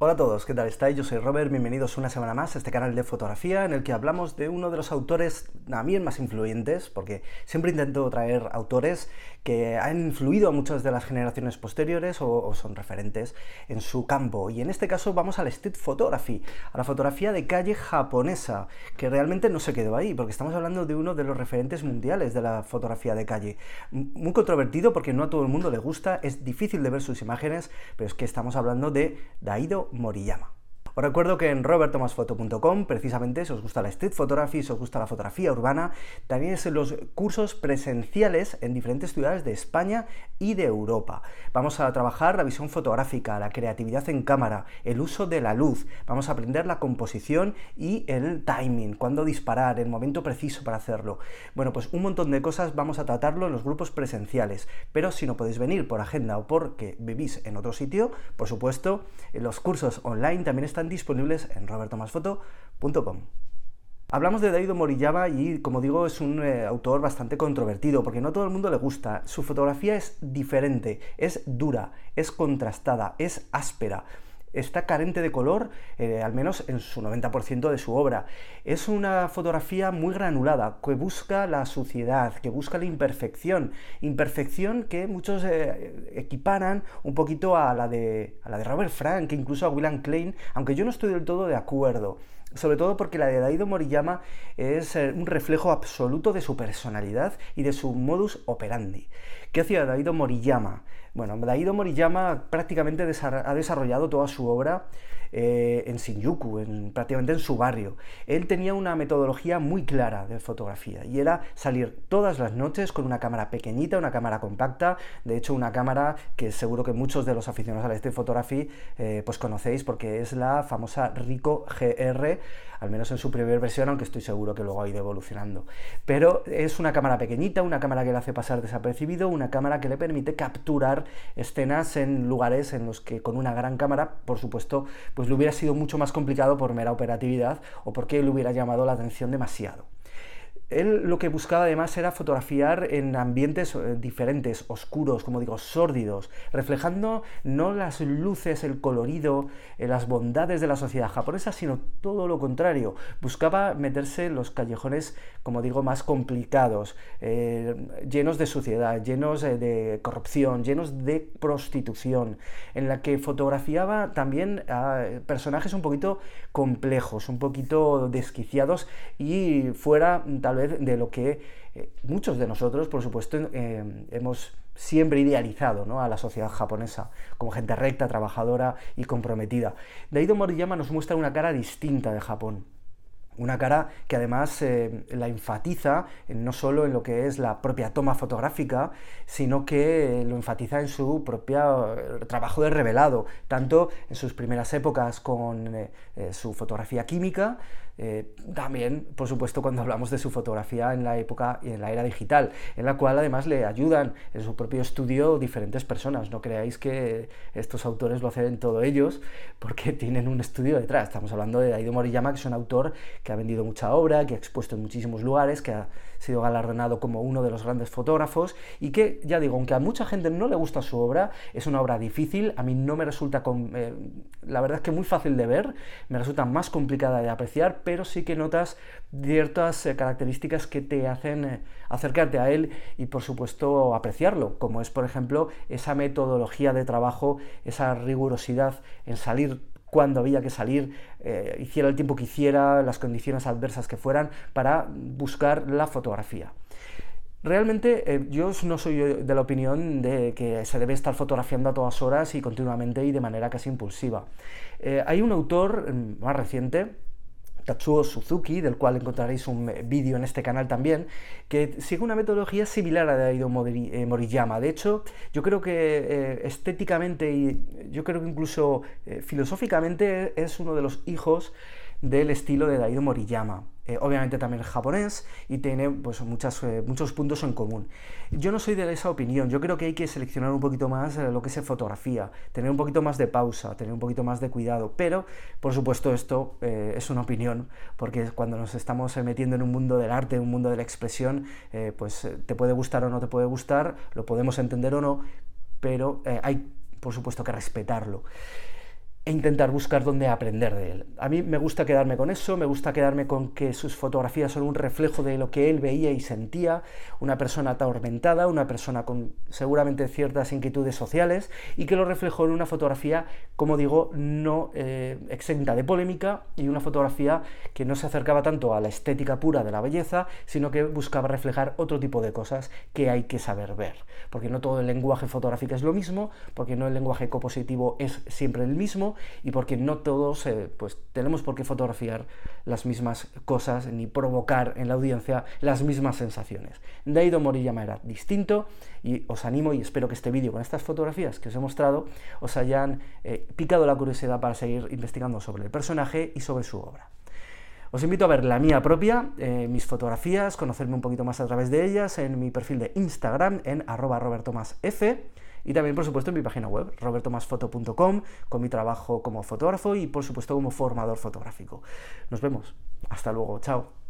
Hola a todos, ¿qué tal estáis? Yo soy Robert, bienvenidos una semana más a este canal de fotografía en el que hablamos de uno de los autores mí más influyentes, porque siempre intento traer autores que han influido a muchas de las generaciones posteriores o, son referentes en su campo. Y en este caso vamos al street photography, a la fotografía de calle japonesa, que realmente no se quedó ahí, porque estamos hablando de uno de los referentes mundiales de la fotografía de calle. Muy controvertido porque no a todo el mundo le gusta, es difícil de ver sus imágenes, pero es que estamos hablando de Daido Moriyama. Os recuerdo que en robertomasfoto.com, precisamente, si os gusta la street photography, si os gusta la fotografía urbana, también es los cursos presenciales en diferentes ciudades de España y de Europa. Vamos a trabajar la visión fotográfica, la creatividad en cámara, el uso de la luz, vamos a aprender la composición y el timing, cuándo disparar, el momento preciso para hacerlo. Bueno, pues un montón de cosas vamos a tratarlo en los grupos presenciales, pero si no podéis venir por agenda o porque vivís en otro sitio, por supuesto, los cursos online también están disponibles en robertomasfoto.com. Hablamos de Daido Moriyama y, como digo, es un eh, autor bastante controvertido porque no todo el mundo le gusta. Su fotografía es diferente, es dura, es contrastada, es áspera está carente de color, eh, al menos en su 90% de su obra. Es una fotografía muy granulada, que busca la suciedad, que busca la imperfección, imperfección que muchos eh, equiparan un poquito a la, de, a la de Robert Frank, incluso a William Klein, aunque yo no estoy del todo de acuerdo sobre todo porque la de Daido Moriyama es eh, un reflejo absoluto de su personalidad y de su modus operandi. ¿Qué hacía Daido Moriyama? Bueno, Daido Moriyama prácticamente ha desarrollado toda su obra eh, en Shinjuku, en, prácticamente en su barrio. Él tenía una metodología muy clara de fotografía y era salir todas las noches con una cámara pequeñita, una cámara compacta, de hecho una cámara que seguro que muchos de los aficionados a la street photography eh, pues conocéis porque es la famosa Ricoh GR, al menos en su primera versión, aunque estoy seguro que luego ha ido evolucionando. Pero es una cámara pequeñita, una cámara que le hace pasar desapercibido, una cámara que le permite capturar escenas en lugares en los que con una gran cámara, por supuesto, pues le hubiera sido mucho más complicado por mera operatividad o porque le hubiera llamado la atención demasiado. Él lo que buscaba además era fotografiar en ambientes eh, diferentes, oscuros, como digo, sórdidos, reflejando no las luces, el colorido, eh, las bondades de la sociedad japonesa, sino todo lo contrario. Buscaba meterse en los callejones, como digo, más complicados, eh, llenos de suciedad, llenos de corrupción, llenos de prostitución, en la que fotografiaba también a personajes un poquito complejos, un poquito desquiciados y fuera tal vez de lo que eh, muchos de nosotros, por supuesto, eh, hemos siempre idealizado ¿no? a la sociedad japonesa como gente recta, trabajadora y comprometida. Daido Moriyama nos muestra una cara distinta de Japón. Una cara que además eh, la enfatiza no solo en lo que es la propia toma fotográfica, sino que lo enfatiza en su propio trabajo de revelado, tanto en sus primeras épocas con su fotografía química, eh, también, por supuesto, cuando hablamos de su fotografía en la época y en la era digital, en la cual además le ayudan en su propio estudio diferentes personas. No creáis que estos autores lo hacen todos ellos, porque tienen un estudio detrás. Estamos hablando de Aido Moriyama, que es un autor que ha vendido mucha obra, que ha expuesto en muchísimos lugares, que ha sido galardonado como uno de los grandes fotógrafos y que, ya digo, aunque a mucha gente no le gusta su obra, es una obra difícil, a mí no me resulta, eh, la verdad es que muy fácil de ver, me resulta más complicada de apreciar, pero sí que notas ciertas eh, características que te hacen eh, acercarte a él y por supuesto apreciarlo, como es por ejemplo esa metodología de trabajo, esa rigurosidad en salir cuando había que salir, eh, hiciera el tiempo que hiciera, las condiciones adversas que fueran, para buscar la fotografía. Realmente yo no soy de la opinión de que se debe estar fotografiando a todas horas y continuamente y de manera casi impulsiva. hay un autor mm, más reciente, Tatsuo Suzuki, del cual encontraréis un vídeo en este canal también, que sigue una metodología similar a la de Aido eh, Moriyama. De hecho, yo creo que eh, estéticamente y yo creo que incluso eh, filosóficamente es uno de los hijos del estilo de Daido Moriyama. Eh, obviamente también es japonés y tiene pues, muchas, eh, muchos puntos en común. Yo no soy de esa opinión, yo creo que hay que seleccionar un poquito más eh, lo que es fotografía, tener un poquito más de pausa, tener un poquito más de cuidado, pero por supuesto esto es una opinión, porque cuando nos estamos metiendo en un mundo del arte, en un mundo de la expresión, pues te puede gustar o no te puede gustar, lo podemos entender o no, pero hay por supuesto que respetarlo. E intentar buscar dónde aprender de él. A mí me gusta quedarme con eso, me gusta quedarme con que sus fotografías son un reflejo de lo que él veía y sentía, una persona atormentada, una persona con seguramente ciertas inquietudes sociales y que lo reflejó en una fotografía, como digo, no eh, exenta de polémica y una fotografía que no se acercaba tanto a la estética pura de la belleza, sino que buscaba reflejar otro tipo de cosas que hay que saber ver, porque no todo el lenguaje fotográfico es lo mismo, porque no el lenguaje compositivo es siempre el y porque no todos eh, pues, tenemos por qué fotografiar las mismas cosas ni provocar en la audiencia las mismas sensaciones. Daido Moriyama era distinto y os animo y espero que este vídeo con estas fotografías que os he mostrado os hayan eh, picado la curiosidad para seguir investigando sobre el personaje y sobre su obra. Os invito a ver la mía propia, eh, mis fotografías, conocerme un poquito más a través de ellas en mi perfil de Instagram en arroba robertomasf y también, por supuesto, en mi página web, robertomasfoto.com, con mi trabajo como fotógrafo y, por supuesto, como formador fotográfico. Nos vemos. Hasta luego. Chao.